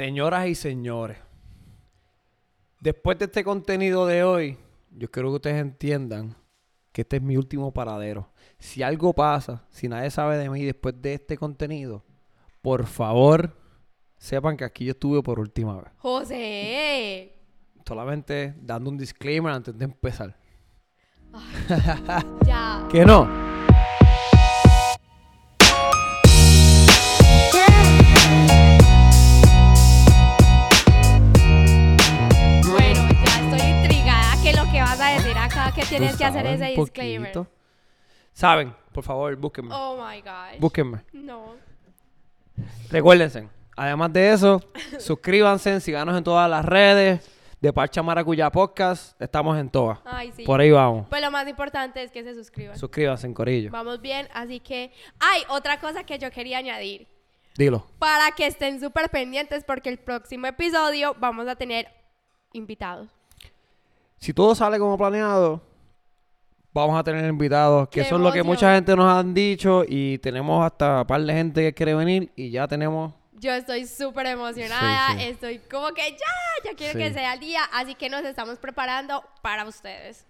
Señoras y señores, después de este contenido de hoy, yo quiero que ustedes entiendan que este es mi último paradero. Si algo pasa, si nadie sabe de mí después de este contenido, por favor, sepan que aquí yo estuve por última vez. José. Solamente dando un disclaimer antes de empezar. Ya. ¿Que no? Tienes que hacer ese disclaimer. poquito. Saben, por favor, búsquenme. Oh my gosh. Búsquenme. No. Recuérdense, además de eso, suscríbanse, síganos en todas las redes de Parcha Maracuya Podcast. Estamos en todas. Ay, sí. Por ahí vamos. Pues lo más importante es que se suscriban. Suscríbanse en Corillo. Vamos bien, así que... Ay, otra cosa que yo quería añadir. Dilo. Para que estén súper pendientes porque el próximo episodio vamos a tener invitados. Si todo sale como planeado, vamos a tener invitados, que ¡Qué eso es lo que emoción! mucha gente nos han dicho y tenemos hasta un par de gente que quiere venir y ya tenemos... Yo estoy súper emocionada, Sí, sí. estoy como que ya, ya quiero que sea el día, así que nos estamos preparando para ustedes.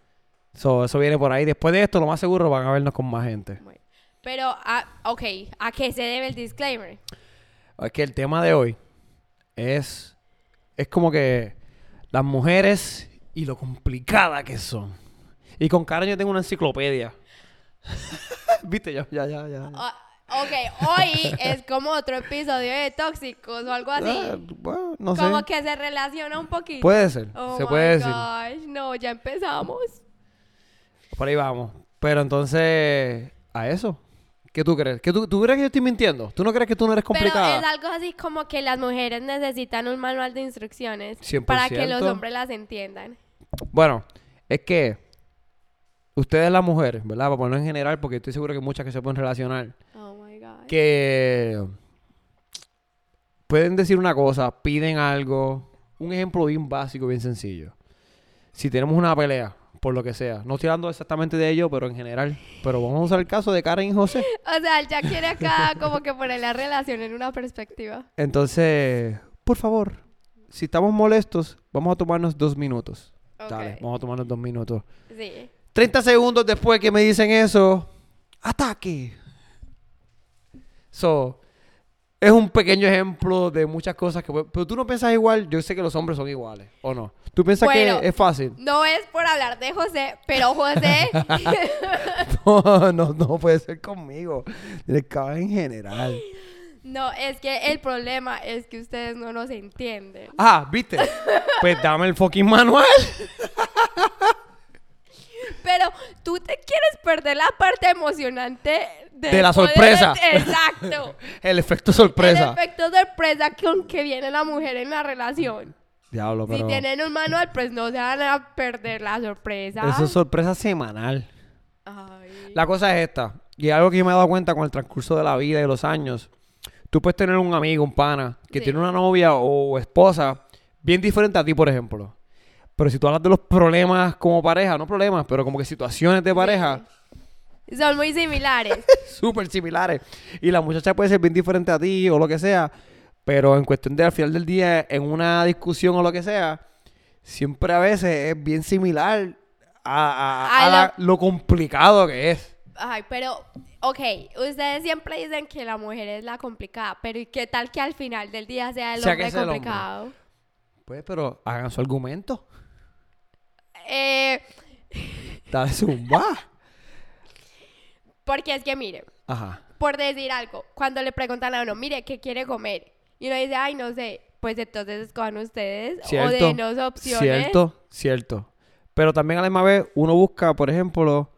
So, eso viene por ahí. Después de esto, lo más seguro van a vernos con más gente. Pero, ah, ok, ¿a qué se debe el disclaimer? Es que el tema de hoy es, es como que las mujeres y lo complicada que son. Y con Karen yo tengo una enciclopedia. ¿Viste? Ya, ya, ya, ya. Ah, ok, hoy es como otro episodio de Tóxicos o algo así. Ah, bueno, no sé. como que se relaciona un poquito. Puede ser, Oh se my puede decir. gosh, no, ya empezamos. Por ahí vamos. Pero entonces, a eso. ¿Qué tú crees? ¿Que tú, ¿Tú crees que yo estoy mintiendo? ¿Tú no crees que tú no eres complicada? Pero es algo así como que las mujeres necesitan un manual de instrucciones para que los 100%. hombres las entiendan. Bueno, es que ustedes las mujeres, ¿verdad? Para ponerlo en general, porque estoy seguro que muchas que se pueden relacionar. Oh my god. que pueden decir una cosa, piden algo. Un ejemplo bien básico, bien sencillo. Si tenemos una pelea, por lo que sea, no estoy hablando exactamente de ello, pero en general. Pero vamos a usar el caso de Karen y José. O sea, ya quiere acá como que poner la relación en una perspectiva. Entonces, por favor, si estamos molestos, vamos a tomarnos dos minutos. Ok. Dale, vamos a tomarnos dos minutos. Sí. 30 segundos después que me dicen eso, ataque. So, es un pequeño ejemplo de muchas cosas que... Pero tú no piensas igual, yo sé que los hombres son iguales, ¿o no? ¿Tú piensas Bueno. que es fácil? No es por hablar de José, pero José, No, no, no puede ser conmigo. Que hablar en general. no, es que el problema es que ustedes no nos entienden. Ah, ¿viste? Pues dame el fucking manual. Pero tú te quieres perder la parte emocionante de, De la poder- sorpresa. Exacto. El efecto sorpresa. El efecto sorpresa con que viene la mujer en la relación. Diablo, pero... Si tienen un manual, pues no se van a perder la sorpresa. Eso es sorpresa semanal. Ay. La cosa es esta, y algo que yo me he dado cuenta con el transcurso de la vida y los años. Tú puedes tener un amigo, un pana, que Sí. tiene una novia o esposa bien diferente a ti, por ejemplo. Pero si tú hablas de los problemas como pareja, no problemas, pero como que situaciones de pareja Son muy similares. súper similares. Y la muchacha puede ser bien diferente a ti o lo que sea, pero en cuestión de al final del día, en una discusión o lo que sea, siempre a veces es bien similar a, a- a A la- lo complicado que es. Ay, pero, ok, ustedes siempre dicen que la mujer es la complicada, pero ¿y qué tal que al final del día sea el Sea el hombre. complicado? Pues, pero hagan su argumento. Eh, zumba. porque es que, mire, Ajá. por decir algo, cuando le preguntan a uno, mire, ¿qué quiere comer? Y uno dice, ay, no sé, pues entonces escojan ustedes o Cierto. denos opciones. Cierto, cierto. Pero también a la misma vez uno busca, por ejemplo,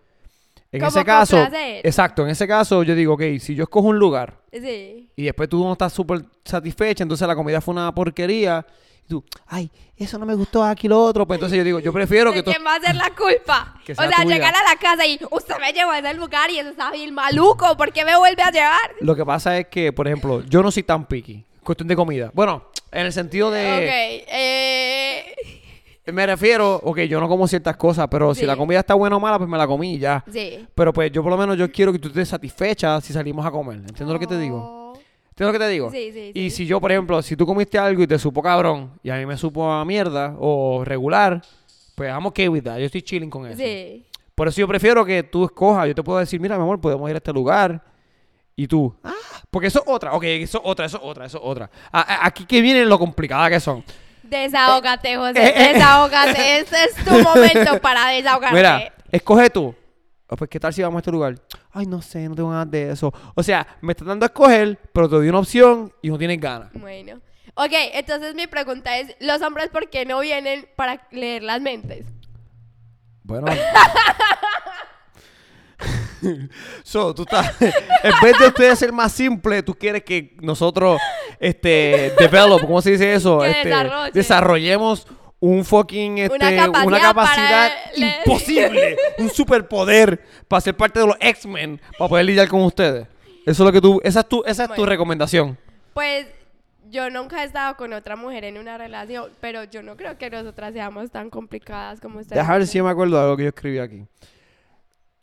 en ese caso, exacto, en ese caso yo digo, ok, si yo escojo un lugar Sí. y después tú no estás súper satisfecha, entonces la comida fue una porquería, y tú, ay, eso no me gustó aquí lo otro, pues entonces yo digo, yo prefiero ¿De que tú... quién va a ser la culpa? Que o sea tuya. llegar a la casa y usted me llevó a ese lugar y eso está bien maluco, ¿por qué me vuelve a llevar? Lo que pasa es que, por ejemplo, yo no soy tan picky, cuestión de comida. Bueno, en el sentido de... Ok, eh... Me refiero, ok, yo no como ciertas cosas, pero si la comida está buena o mala, pues me la comí y ya. Sí. Pero pues yo por lo menos yo quiero que tú estés satisfecha si salimos a comer. ¿Entiendes lo que te digo? ¿Entiendes lo que te digo? Sí, sí, Y sí. si yo, por ejemplo, si tú comiste algo y te supo cabrón y a mí me supo a mierda o regular, pues I'm okay with that. Yo estoy chilling con eso. Sí. Por eso yo prefiero que tú escojas. Yo te puedo decir, mira, mi amor, podemos ir a este lugar. Y tú, ah, porque eso es otra. Ok, eso es otra, eso es otra, eso es otra. A- a- aquí que viene lo complicada que son. Desahógate, José. eh, eh. Desahógate. Este es tu momento para desahogarte. Mira, escoge tú. Ah, Pues, ¿qué tal si vamos a este lugar? Ay, no sé, no tengo ganas de eso. O sea, me estás dando a escoger, pero te doy una opción y no tienes ganas. Bueno. Ok, entonces mi pregunta es, ¿los hombres por qué no vienen para leer las mentes? Bueno. so, tú estás. en vez de ustedes ser más simple, tú quieres que nosotros, este, develop, ¿cómo se dice eso? Este, desarrolle. desarrollemos un fucking, este, Una capacidad una capacidad imposible, un superpoder para ser parte de los X-Men, para poder lidiar con ustedes. Eso es lo que tú, esa es tu, esa es tu Bueno. recomendación. Pues yo nunca he estado con otra mujer en una relación, pero yo no creo que nosotras seamos tan complicadas como ustedes. Déjame ver si me acuerdo de algo que yo escribí aquí.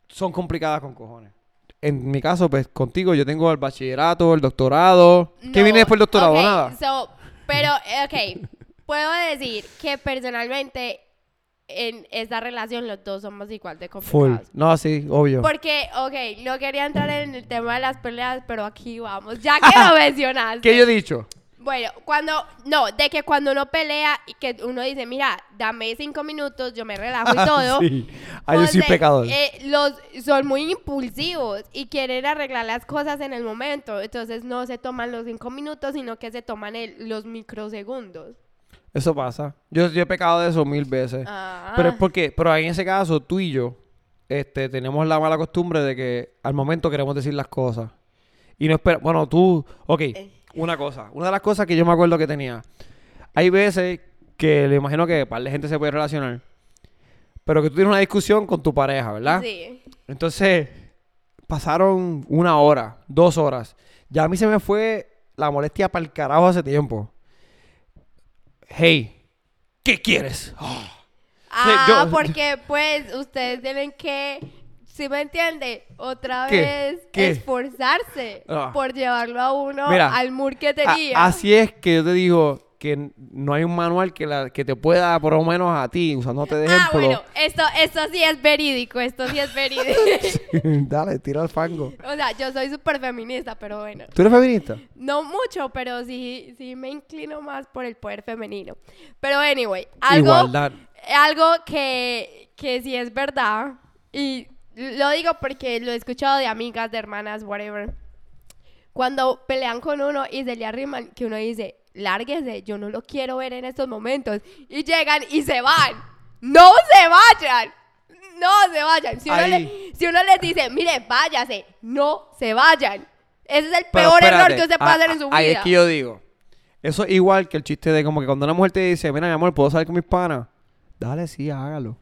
Son complicadas con cojones. En mi caso, pues contigo yo tengo el bachillerato, el doctorado. ¿Qué No, viene después del doctorado? ok, Nada. so, pero, eh, ok, puedo decir que personalmente en esta relación los dos somos igual de Full. complicados. No, sí, obvio. Porque, ok, no quería entrar en el tema de las peleas, pero aquí vamos, ya que lo mencionaste. ¿Qué yo he dicho? Bueno, cuando, no, de que cuando uno pelea y que uno dice, mira, dame cinco minutos, yo me relajo y todo. sí. Ah, yo soy José, pecador. eh, los son muy impulsivos y quieren arreglar las cosas en el momento. Entonces no se toman los cinco minutos, sino que se toman el- los microsegundos. Eso pasa. Yo, yo he pecado de eso mil veces. Ah. Pero es porque, pero en ese caso, tú y yo, este, tenemos la mala costumbre de que al momento queremos decir las cosas. Y no espera, bueno, tú, ok, Eh. una cosa, una de las cosas que yo me acuerdo que tenía, hay veces que le imagino que para la gente se puede relacionar, pero que tú tienes una discusión con tu pareja, ¿verdad? Sí. Entonces, pasaron una hora, dos horas. Ya a mí se me fue la molestia para el carajo hace tiempo. Hey, ¿qué quieres? Ah. Yo- porque pues ustedes tienen que, si me entiende, otra ¿Qué? vez ¿Qué? esforzarse Ah. por llevarlo a uno Mira, al mur que A- tenía. así es que yo te digo que no hay un manual que, la, que te pueda, por lo menos a ti, usándote de Ah, ejemplo. bueno, esto, esto sí es verídico, esto sí es verídico. Dale, tira el fango. o sea, yo soy súper feminista, pero bueno. ¿Tú eres feminista? No mucho, pero sí, sí me inclino más por el poder femenino. Pero anyway, algo, Igualdad. algo que, que sí es verdad, y lo digo porque lo he escuchado de amigas, de hermanas, whatever. Cuando pelean con uno y se le arriman, que uno dice, lárguese, yo no lo quiero ver en estos momentos. Y llegan y se van. ¡No se vayan! No se vayan. Si uno, le- si uno les dice, mire, váyase, no se vayan. Ese es el Pero peor error que usted puede a- hacer en su a- Ahí es vida. que yo digo. Eso es igual que el chiste de como que cuando una mujer te dice, mira mi amor, ¿puedo salir con mis panas? Dale, sí, hágalo.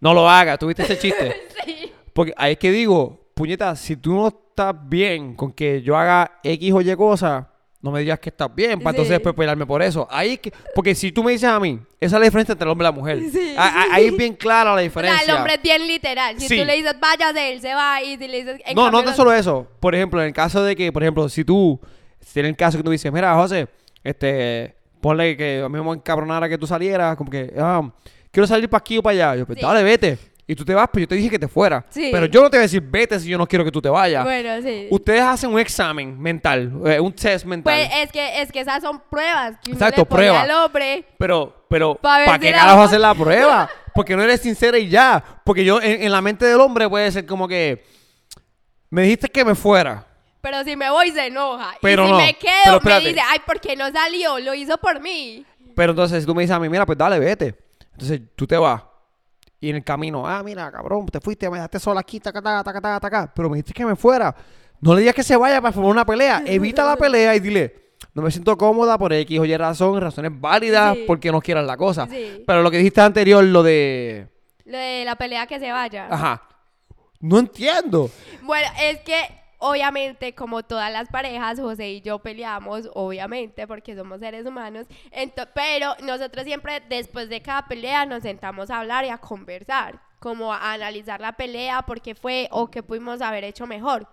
No lo hagas, ¿tuviste ese chiste? Sí. Porque ahí es que digo, puñeta, si tú no estás bien con que yo haga X o Y cosa, no me digas que estás bien, para entonces después pelearme por eso. Ahí que, porque si tú me dices a mí, esa es la diferencia entre el hombre y la mujer. Sí. A- a- Ahí es bien clara la O sea, diferencia. el hombre es bien literal. Si Sí. tú le dices, váyase, él se va. Y si le dices, en no, cambio, no los- solo eso. Por ejemplo, en el caso de que, por ejemplo, si tú, si en el caso que tú dices, mira, José, este, ponle que a mí me encabronara que tú salieras, como que, ah, quiero salir para aquí o para allá. Yo, pues dale, vete. Y tú te vas, pues yo te dije que te fuera. Sí. Pero yo no te voy a decir, vete si yo no quiero que tú te vayas. Bueno, sí. Ustedes hacen un examen mental, eh, un test mental. Pues es que, es que esas son pruebas que Exacto, le pone prueba. al hombre. pero, pero, Pa' ¿para si qué carajo hacer la prueba? Porque no eres sincera y ya. Porque yo, en, en la mente del hombre puede ser como que, me dijiste que me fuera. Pero si me voy, se enoja. Pero y si no, me quedo, pero me dice, ay, ¿por qué no salió? Lo hizo por mí. Pero entonces tú me dices a mí, mira, pues dale, vete. Entonces tú te vas. Y en el camino, ah, mira, cabrón, te fuiste, me dejaste sola aquí, taca, taca, taca, taca, taca. Pero me dijiste que me fuera. No le digas que se vaya para formar una pelea. Evita la pelea y dile, no me siento cómoda por X o Y razón, razones válidas, Sí. porque no quieras la cosa. Sí. Pero lo que dijiste anterior, lo de... Lo de la pelea que se vaya. Ajá. No entiendo. Bueno, es que obviamente, como todas las parejas, José y yo peleamos, obviamente, porque somos seres humanos. Pero nosotros siempre, después de cada pelea, nos sentamos a hablar y a conversar, como a analizar la pelea, por qué fue o qué pudimos haber hecho mejor.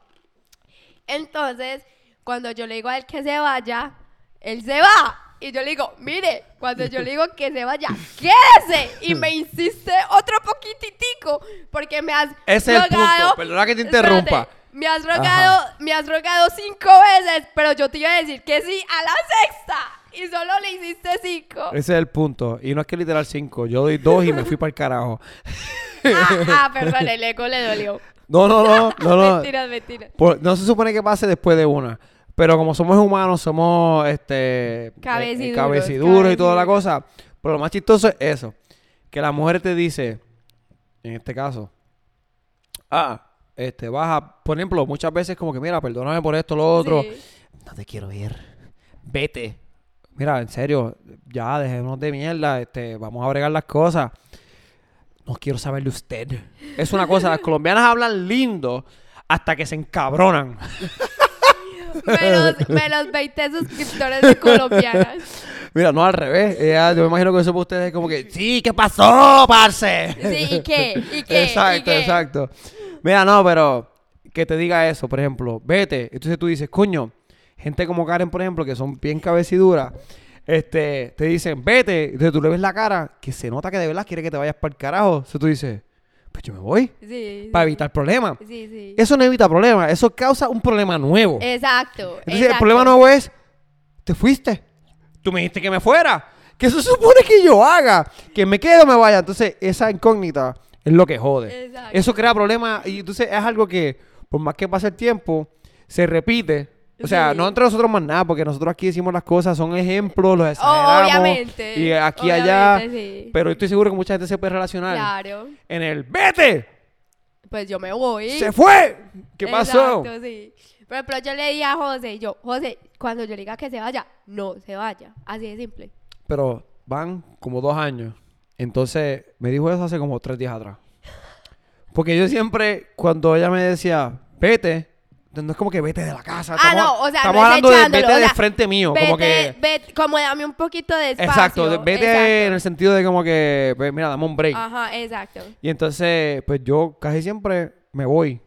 Entonces, cuando yo le digo a él que se vaya, él se va. Y yo le digo, mire, cuando yo le digo que se vaya, quédese. Y me insiste otro poquititico, porque me has Ese es el punto, perdona que te interrumpa. Espérate, me has rogado, me has rogado cinco veces, pero yo te iba a decir que sí a la sexta. Y solo le hiciste cinco. Ese es el punto. Y no es que literal cinco. Yo doy dos y me fui para el carajo. Ah, ah, perdón, el eco le dolió. No, no, no, no, no. Mentiras, mentiras. Por- no se supone que pase después de una. Pero como somos humanos, somos este Cabeciduros, eh, cabeciduros y toda la cosa. Pero lo más chistoso es eso. Que la mujer te dice, en este caso, ah, este, baja, por ejemplo, muchas veces como que, mira, perdóname por esto, lo otro. Sí. No te quiero ver. Vete. Mira, en serio, ya dejémonos de mierda, este, vamos a bregar las cosas. No quiero saber de usted. Es una cosa, las colombianas hablan lindo hasta que se encabronan. Menos, menos 20 suscriptores de colombianas. Mira, no al revés. Ella- yo me imagino que eso para ustedes es como que, sí, ¿qué pasó, parce? Sí, ¿y qué? ¿Y qué? Exacto, ¿Y qué? exacto. Mira, no, pero que te diga eso, por ejemplo, vete. Entonces tú dices, coño, gente como Karen, por ejemplo, que son bien cabeciduras, este, te dicen, vete. Entonces tú le ves la cara, que se nota que de verdad quiere que te vayas para el carajo. Entonces tú dices, pues yo me voy, Sí. para sí. evitar problemas. Sí, sí. Eso no evita problemas, eso causa un problema nuevo. Exacto. Entonces el exacto. problema nuevo es, te fuiste. Tú me dijiste que me fuera. ¿Qué se supone que yo haga? Que me quede o me vaya. Entonces esa incógnita es lo que jode. Exacto. Eso crea problemas y entonces es algo que, por más que pase el tiempo, se repite. O sea, Sí. no entre nosotros más nada, porque nosotros aquí decimos las cosas, son ejemplos, los exageramos. Obviamente. Y aquí allá. obviamente, sí. Pero estoy seguro que mucha gente se puede relacionar Claro. en el ¡Vete! Pues yo me voy. ¡Se fue! ¿Qué pasó? Exacto, sí. Por ejemplo, yo le dije a José, yo, José, cuando yo le diga que se vaya, no se vaya. Así de simple. Pero van como dos años. Entonces, me dijo eso hace como tres días atrás. Porque yo siempre, cuando ella me decía, vete, no es como que vete de la casa. Ah, estamos, no, o sea, estamos no hablando de vete o de frente mío. Vete, como que. vete, como dame un poquito de espacio. Exacto, vete exacto. en el sentido de como que, pues, mira, dame un break. Ajá, exacto. Y entonces, pues yo casi siempre me voy.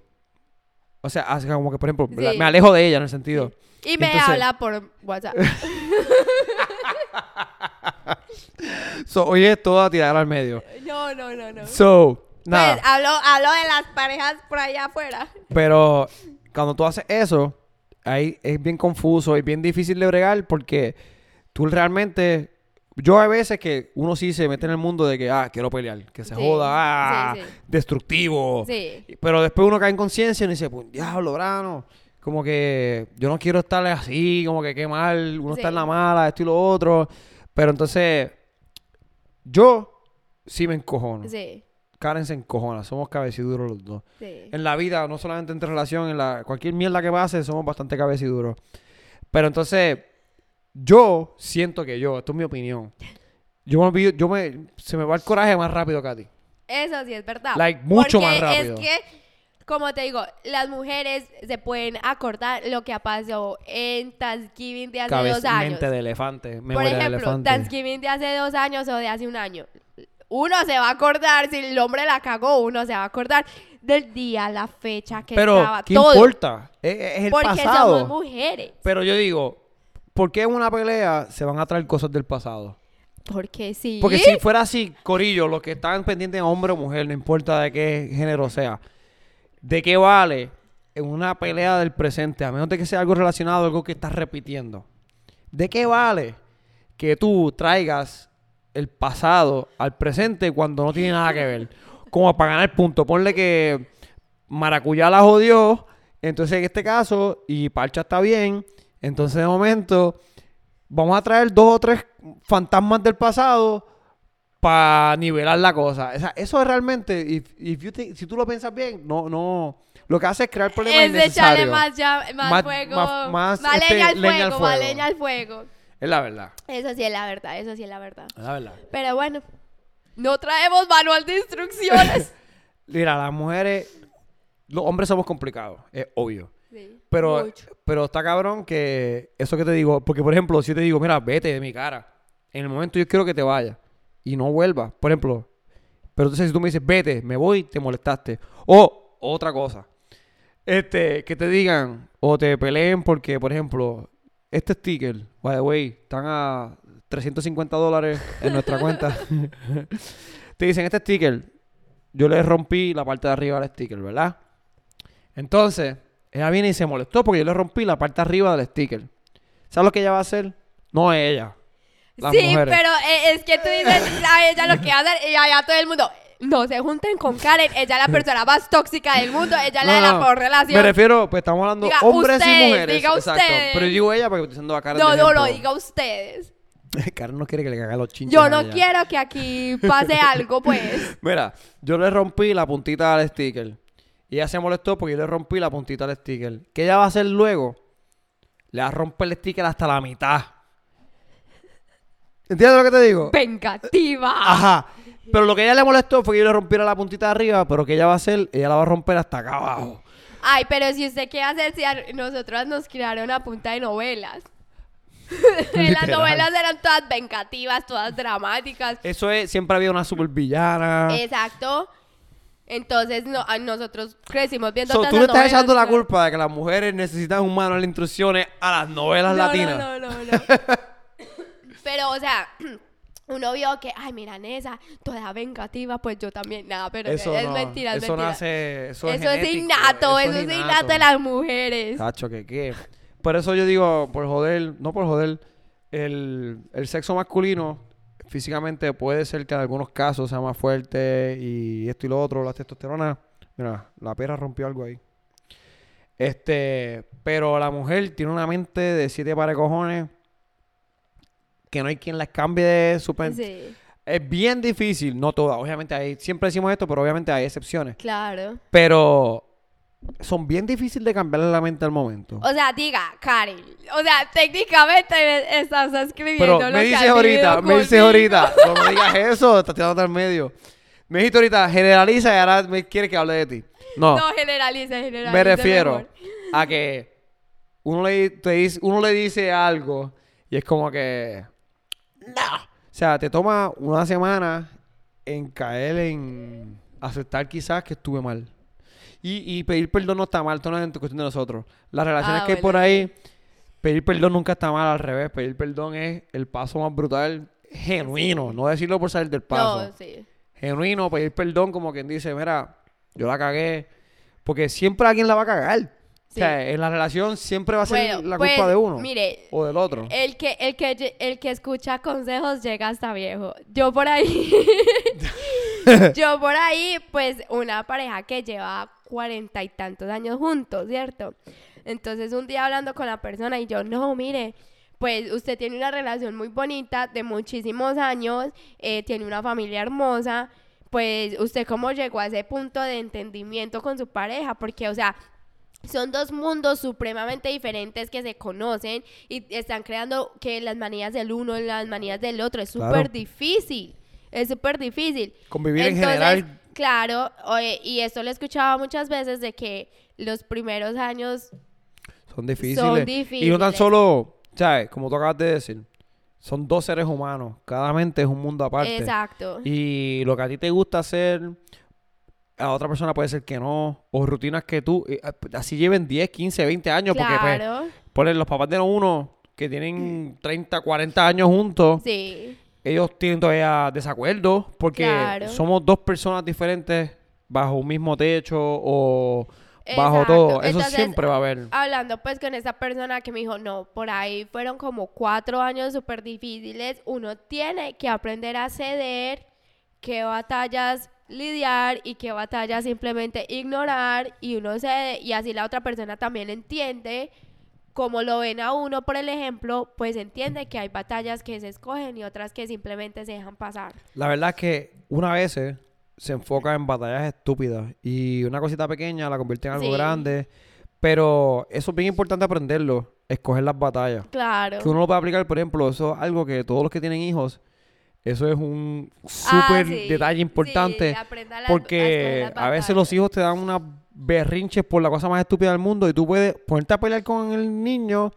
O sea, así como que, por ejemplo, Sí. me alejo de ella en el sentido. Y me Entonces- habla por WhatsApp. So, oye, todo a tirar al medio. no, no, no, no. So, nada. Pues hablo, hablo de las parejas por allá afuera. Pero cuando tú haces eso, ahí es bien confuso y bien difícil de bregar porque tú realmente... Yo hay veces que uno sí se mete en el mundo de que, ah, quiero pelear, que se Sí, joda, ah, sí, sí. destructivo. Pero después uno cae en conciencia y uno dice, pues, diablo, brano. Como que yo no quiero estar así, como que qué mal, uno está en la mala, esto y lo otro. Pero entonces, yo sí me encojono. Sí, Karen se encojona, somos cabeciduros los dos. sí. En la vida, no solamente entre relación, en la cualquier mierda que pase, somos bastante cabeciduros. Pero entonces, yo siento que yo, esto es mi opinión. Yo me yo me, se me va el coraje más rápido que a ti. Eso sí es verdad. Like, mucho Porque más rápido. Es que, como te digo, las mujeres se pueden acordar lo que pasó en Thanksgiving de hace dos años. mente de elefante, Por ejemplo, elefante. Thanksgiving de hace dos años o de hace un año. Uno se va a acordar, si el hombre la cagó, uno se va a acordar del día, la fecha que Pero, estaba, ¿qué todo. importa? Es, es el Porque pasado. somos mujeres. Pero yo digo, ¿por qué en una pelea se van a traer cosas del pasado? Porque sí. Porque si fuera así, Corillo, los que están pendientes de hombre o mujer, no importa de qué género sea, ¿de qué vale en una pelea del presente, a menos de que sea algo relacionado algo que estás repitiendo? ¿De qué vale que tú traigas el pasado al presente cuando no tiene nada que ver? Como para ganar punto. Ponle que Maracuyá la jodió, entonces en este caso, y Parcha está bien, entonces de momento vamos a traer dos o tres fantasmas del pasado para nivelar la cosa. O sea, eso es realmente, if- if you think- si tú lo piensas bien, no, no, lo que hace es crear problemas es innecesarios. más, ya- más, Más- fuego, más- más, más, este, leña, al leña fuego, más leña al fuego. Es la verdad, Eso sí es la verdad, eso sí es la verdad. es la verdad. Pero bueno, no traemos manual de instrucciones. Mira, las mujeres, los hombres somos complicados, es obvio. Sí, Pero, mucho. pero está cabrón que eso que te digo, porque por ejemplo, si yo te digo, mira, vete de mi cara, en el momento yo quiero que te vayas y no vuelvas, por ejemplo, pero entonces si tú me dices, vete, me voy, te molestaste. O otra cosa, Este, que te digan o te peleen porque, por ejemplo, este sticker, by the way, están a 350 dólares en nuestra cuenta. te dicen, este sticker, yo le rompí la parte de arriba del sticker, ¿verdad? Entonces, ella viene y se molestó porque yo le rompí la parte de arriba del sticker. ¿Sabes lo que ella va a hacer? No ella. Las sí, mujeres. pero eh, es que tú dices, a ella lo que hace y allá todo el mundo. No se junten con Karen, ella es la persona más tóxica del mundo, ella es la de la peor relación. Me refiero, pues estamos hablando Diga hombres ustedes, y mujeres. diga exacto. ustedes. Pero yo digo ella porque estoy diciendo a Karen. no, de no, no, diga ustedes. Karen no quiere que le caigan los chinches. Yo a no ella. quiero que aquí pase algo, pues. Mira, yo le rompí la puntita al sticker. Y ella se molestó porque yo le rompí la puntita al sticker. ¿Qué ella va a hacer luego? Le va a romper el sticker hasta la mitad. ¿Entiendes lo que te digo? Vengativa. Ajá. Pero lo que ella le molestó fue que yo le rompiera la puntita de arriba, pero que ella va a hacer, ella la va a romper hasta acá abajo. Ay, pero si usted quiere hacer, si a nosotros nos crearon a punta de novelas. Las novelas eran todas vengativas, todas dramáticas. Eso es, siempre había una super villana. Exacto. Entonces no, a nosotros crecimos viendo So, todas tú le estás echando la culpa de que las mujeres necesitan un manual de instrucciones a las novelas No, latinas. No, no, no, no. pero, o sea, uno vio que, ay, mira, Nessa, toda vengativa, pues yo también. Nada, pero Eso es no, mentira, es eso mentira. nace, eso, Eso, es, es genético, innato, eso, es innato de las mujeres. Tacho, que qué. Por eso yo digo, por joder, no por joder, el, el sexo masculino físicamente puede ser que en algunos casos sea más fuerte y esto y lo otro, la testosterona. Mira, la pera rompió algo ahí. Este, pero la mujer tiene una mente de siete pares de cojones que no hay quien las cambie de su pen- Sí, Es bien difícil, no todas, obviamente hay, siempre decimos esto, pero obviamente hay excepciones. claro. Pero son bien difíciles de cambiarle la mente al momento. O sea, diga, Karen. O sea, técnicamente me estás escribiendo Pero me dices ahorita, me dices ahorita, no me digas eso, estás tirando al medio. Me dijiste ahorita, generaliza y ahora me quieres que hable de ti. No, No, generaliza, generaliza. me refiero mejor. a que uno le, te dice, uno le dice algo y es como que... No. O sea, te toma una semana en caer en aceptar quizás que estuve mal. Y, y pedir perdón no está mal, esto no es cuestión de nosotros. Las relaciones Ah, que hay por ahí, pedir perdón nunca está mal, al revés. Pedir perdón es el paso más brutal, genuino. No decirlo por salir del paso. No, sí. Genuino, pedir perdón como quien dice, mira, yo la cagué. Porque siempre alguien la va a cagar. O sea, en la relación siempre va a ser Bueno, la pues, culpa de uno Mire, o del otro. el que, el, que, el que escucha consejos llega hasta viejo. Yo por ahí, yo por ahí, pues una pareja que lleva cuarenta y tantos años juntos, ¿cierto? Entonces un día hablando con la persona y yo, no, mire, pues usted tiene una relación muy bonita de muchísimos años, eh, tiene una familia hermosa, pues usted cómo llegó a ese punto de entendimiento con su pareja, porque, o sea, son dos mundos supremamente diferentes que se conocen y están creando que las manías del uno y las manías del otro. Es Claro. súper difícil. Es súper difícil. Convivir en general. Claro, oye, y esto lo he escuchado muchas veces de que los primeros años Son difíciles. son Y no tan difíciles. solo, ¿sabes? Como tú acabas de decir, son dos seres humanos. Cada mente es un mundo aparte. Exacto. Y lo que a ti te gusta hacer, a otra persona puede ser que no. O rutinas que tú, eh, así lleven 10, 15, 20 años. Porque, pues, los papás de uno que tienen 30, 40 años juntos, Sí. ellos tienen todavía desacuerdos. Porque Claro. somos dos personas diferentes bajo un mismo techo o bajo Exacto. todo. Eso Entonces, siempre va a haber. hablando pues con esa persona que me dijo, no, por ahí fueron como cuatro años súper difíciles, uno tiene que aprender a ceder, qué batallas lidiar y qué batallas simplemente ignorar y uno cede y así la otra persona también entiende. Como lo ven a uno, por el ejemplo, pues entiende que hay batallas que se escogen y otras que simplemente se dejan pasar. La verdad es que una vez se enfoca en batallas estúpidas y una cosita pequeña la convierte en algo Sí. grande. Pero eso es bien importante aprenderlo, escoger las batallas. Claro. Que uno lo puede aplicar, por ejemplo, eso es algo que todos los que tienen hijos, eso es un Ah, súper sí, detalle importante. sí, porque a veces los hijos te dan unas berrinches por la cosa más estúpida del mundo y tú puedes ponerte a pelear con el niño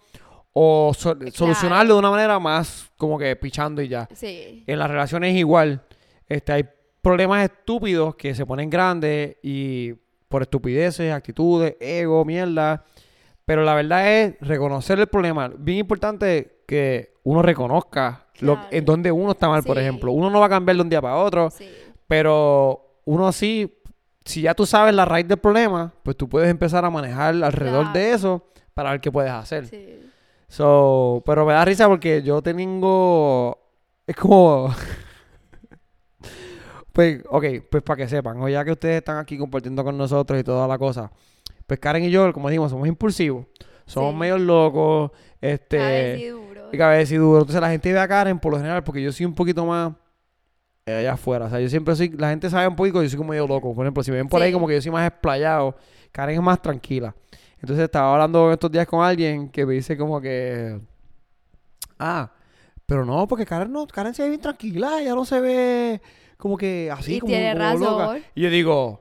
o so- solucionarlo de una manera más como que pichando y ya. Sí. En las relaciones es igual. Este, hay problemas estúpidos que se ponen grandes y por estupideces, actitudes, ego, mierda. Pero la verdad es reconocer el problema. Bien importante que uno reconozca lo, en donde uno está mal, por ejemplo. Uno no va a cambiar de un día para otro, Sí. pero uno sí, si ya tú sabes la raíz del problema, pues tú puedes empezar a manejar alrededor de eso para ver qué puedes hacer. Sí. So, pero me da risa porque yo tengo. Es como. pues, ok, pues para que sepan, o ya que ustedes están aquí compartiendo con nosotros y toda la cosa, pues Karen y yo, como dijimos, somos impulsivos, somos Sí. medio locos, este. Cabeciduros. y cabeciduros. Entonces la gente ve a Karen por lo general, porque yo soy un poquito más. eh, allá afuera, o sea, yo siempre soy. La gente sabe un poquito, yo soy como medio loco. Por ejemplo, si me ven por ahí como que yo soy más explayado, Karen es más tranquila. Entonces estaba hablando estos días con alguien que me dice como que. Ah, pero no, porque Karen no, Karen se ve bien tranquila, ella no se ve como que así, Y como, tiene como loca. razón. Y yo digo,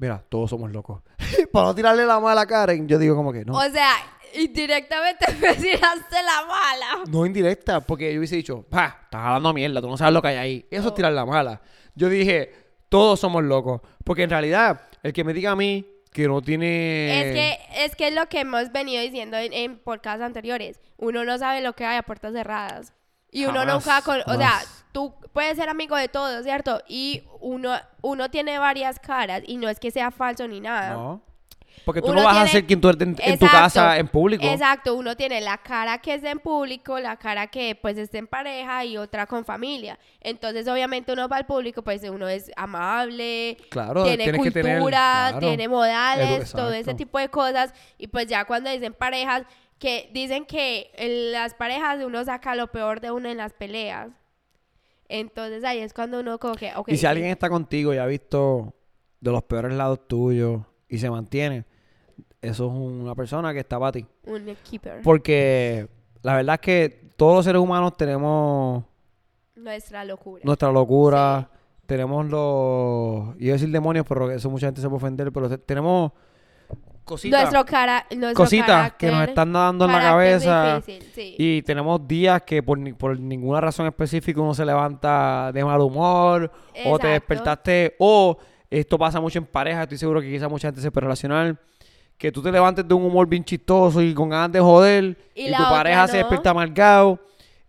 mira, todos somos locos. Para no tirarle la mala a Karen, yo digo como que no. O sea, indirectamente me tiraste la mala. No indirecta, porque yo hubiese dicho, pa, estás hablando mierda, tú no sabes lo que hay ahí. Eso es tirar la mala. Yo dije, todos somos locos. Porque en realidad, el que me diga a mí que no tiene... Es que es que es lo que hemos venido diciendo en, en podcasts anteriores. Uno no sabe lo que hay a puertas cerradas. Y uno Jamás, nunca, con, o sea, tú puedes ser amigo de todos, ¿cierto? Y uno, uno tiene varias caras y no es que sea falso ni nada. No. Porque tú Uno no vas a ser quien tú eres en, en tu casa, en público. Exacto, uno tiene la cara que es en público, la cara que pues está en pareja y otra con familia. Entonces, obviamente uno va al público, pues uno es amable, Claro, tiene que cultura, tener... claro. tiene modales, todo ese tipo de cosas. Y pues ya cuando dicen parejas, que dicen que en las parejas uno saca lo peor de uno en las peleas. Entonces ahí es cuando uno como que, Y si alguien está contigo y ha visto de los peores lados tuyos y se mantiene, eso es una persona que está para ti. un keeper, Porque la verdad es que todos los seres humanos tenemos nuestra locura. nuestra locura, tenemos los... Iba a decir demonios, pero eso mucha gente se puede ofender, pero te- tenemos cositas, nuestro cara, nuestro cositas que nos están dando en la cabeza. difícil, sí. Y tenemos días que por, ni- por ninguna razón específica uno se levanta de mal humor o te despertaste o esto pasa mucho en pareja, estoy seguro que quizá mucha gente se puede relacionar que tú te levantes de un humor bien chistoso y con ganas de joder Y tu pareja se despierta amargado.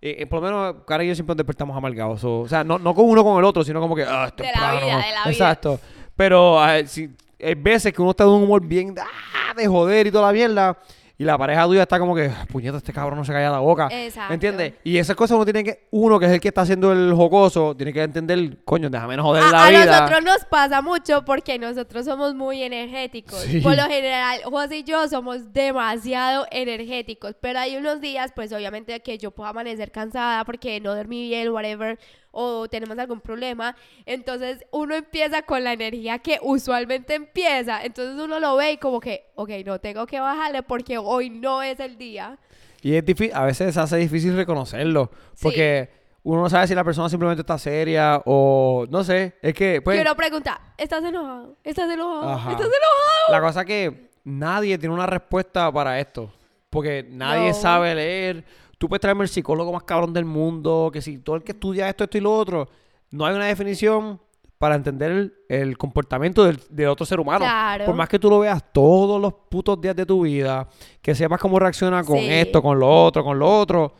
Eh, eh, por lo menos, Cara y yo siempre nos despertamos amargados. O sea, no, no con uno con el otro, sino como que, ah, es De la temprano. vida, de la vida. Exacto. Pero ah, si, hay veces que uno está de un humor bien ah, de joder y toda la mierda. Y la pareja tuya está como que, puñeta, este cabrón no se calla la boca. Exacto. ¿Entiendes? Y esas cosas uno tiene que, uno que es el que está haciendo el jocoso, tiene que entender, coño, déjame no joder A, la a vida. nosotros nos pasa mucho porque nosotros somos muy energéticos. Sí. Por lo general, José y yo somos demasiado energéticos. Pero hay unos días, pues obviamente, que yo puedo amanecer cansada porque no dormí bien, whatever, o tenemos algún problema. Entonces uno empieza con la energía que usualmente empieza. Entonces uno lo ve y como que, ok, no tengo que bajarle porque hoy no es el día. Y es difícil, a veces hace difícil reconocerlo. Porque uno no sabe si la persona simplemente está seria o no sé. Es que, pues, y uno pregunta, ¿estás enojado? ¿Estás enojado? Ajá. ¿Estás enojado? la cosa que nadie tiene una respuesta para esto. Porque nadie No. sabe leer. Tú puedes traerme el psicólogo más cabrón del mundo, que si todo el que estudia esto, esto y lo otro, no hay una definición para entender el, el comportamiento del, de otro ser humano. Claro. Por más que tú lo veas todos los putos días de tu vida, que sepas cómo reacciona con Sí. esto, con lo otro, con lo otro.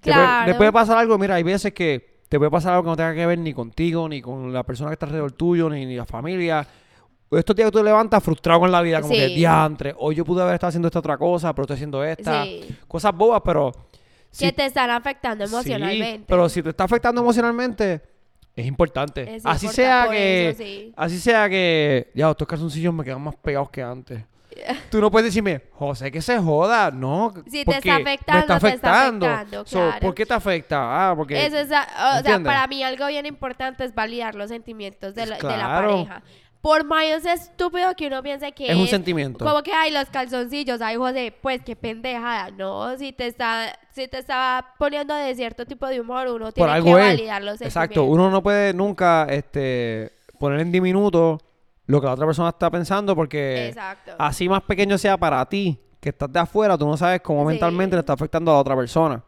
Te puede- Claro. te puede pasar algo, mira, hay veces que te puede pasar algo que no tenga que ver ni contigo, ni con la persona que está alrededor tuyo, ni, ni la familia. Estos días que tú te levantas frustrado con la vida, como Sí. que diantre, hoy yo pude haber estado haciendo esta otra cosa, pero estoy haciendo esta. Sí. Cosas bobas, pero... si- que te están afectando sí, emocionalmente. pero si te está afectando emocionalmente, es importante. Es así sea que... eso, sí. Así sea que... Ya, estos calzoncillos me quedan más pegados que antes. Tú no puedes decirme, José, que se joda. No, Si te está afectando, me está te está afectando. afectando, So. ¿Por qué te afecta? Ah, porque... Eso es, ah, o sea, para mí algo bien importante es validar los sentimientos de la, de la pareja. Por más estúpido que uno piense que Es un sentimiento. Como que hay los calzoncillos, ay José, pues qué pendejada. No, si te está, si te está poniendo de cierto tipo de humor, uno tiene que es. validar los Exacto, uno no puede nunca este, poner en diminuto lo que la otra persona está pensando porque Exacto. así más pequeño sea para ti, que estás de afuera, tú no sabes cómo Sí. mentalmente le está afectando a la otra persona.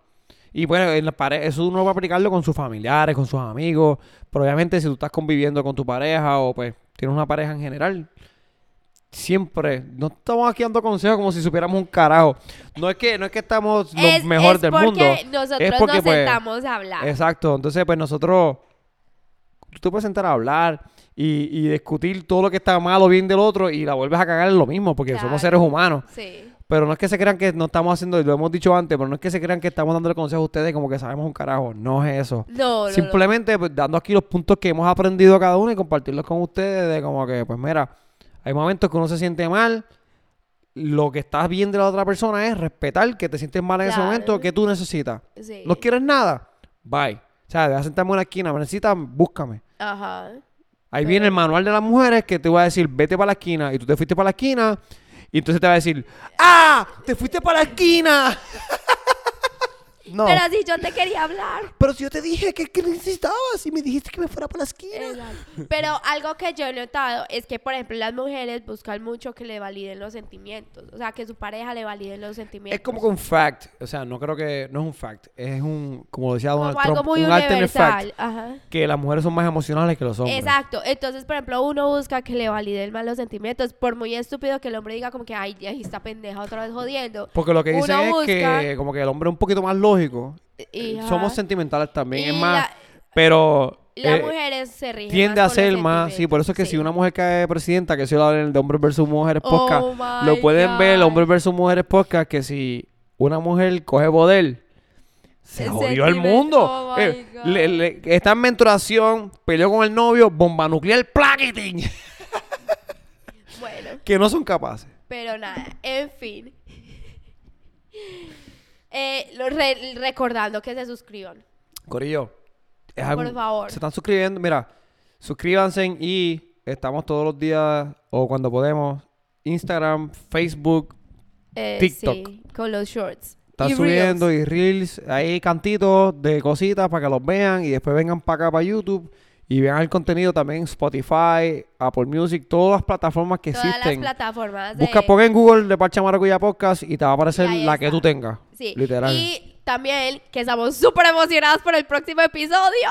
Y bueno, en la pare- eso uno va a aplicarlo con sus familiares, con sus amigos, pero obviamente si tú estás conviviendo con tu pareja o pues tienes una pareja en general, siempre, no estamos aquí dando consejos como si supiéramos un carajo. No es que, no es que estamos lo Es- mejor es del porque mundo. nosotros Es porque, nos pues, sentamos a hablar. Exacto. Entonces, pues nosotros, tú te puedes sentar a hablar y, y discutir todo lo que está mal o bien del otro y la vuelves a cagar en lo mismo porque somos seres humanos. Sí. Pero no es que se crean que no estamos haciendo, y lo hemos dicho antes, pero no es que se crean que estamos dándole consejos a ustedes como que sabemos un carajo. No es eso. No, no, no. Simplemente pues, dando aquí los puntos que hemos aprendido cada uno y compartirlos con ustedes de como que, pues mira, hay momentos que uno se siente mal. Lo que estás bien de la otra persona es respetar que te sientes mal en ese momento que tú necesitas. Sí. ¿No quieres nada? Bye. O sea, deja sentarme en una esquina. ¿Me necesitas? Búscame. Ajá. Ahí viene el manual de las mujeres que te va a decir, vete para la esquina. Y tú te fuiste para la esquina. Y entonces te va a decir, ¡ah! ¡Te fuiste para la esquina! no. Pero si yo te quería hablar. Pero si yo te dije que, que necesitabas y me dijiste que me fuera para la esquina. Exacto. Pero algo que yo he notado es que, por ejemplo, las mujeres buscan mucho que le validen los sentimientos. O sea, que su pareja le valide los sentimientos. Es como que un fact. O sea, no creo que... No es un fact. Es un... Como decía Donald Como algo Trump, muy un universal. fact. Ajá. Que las mujeres son más emocionales que los hombres. Exacto. Entonces, por ejemplo, uno busca que le validen más los sentimientos. Por muy estúpido que el hombre diga como que, ay, ya está pendeja otra vez jodiendo. Porque lo que dicen Uno es que busca- como que el hombre es un poquito más lógico. Ajá. Somos sentimentales también. Y es más... la- Pero... Las eh, mujeres se rigen tiende más a ser más, sí, por eso es que si sentimientos. una mujer cae presidenta, que si lo hablan de hombres versus mujeres Oh podcast, my lo pueden ver, God. hombres versus mujeres podcast, que si una mujer coge poder, se jodió el mundo. oh Eh, le- le- está en menstruación, peleó con el novio, bomba nuclear, plaqueting, Bueno, que no son capaces. pero nada, en fin. Eh, lo re- recordando que se suscriban. Corillo, es Por favor. se están suscribiendo, mira, suscríbanse y estamos todos los días o cuando podemos, Instagram, Facebook, Eh, TikTok. Sí, con los shorts. Están Y subiendo reels. y reels, hay cantitos de cositas para que los vean y después vengan para acá para YouTube y vean el contenido también en Spotify, Apple Music, todas las plataformas que Todas las existen. plataformas. de- Busca, pon en Google de Parcha Maracuya Podcast y te va a aparecer la que tú tengas. Sí. Literal. Y también que estamos súper emocionados por el próximo episodio.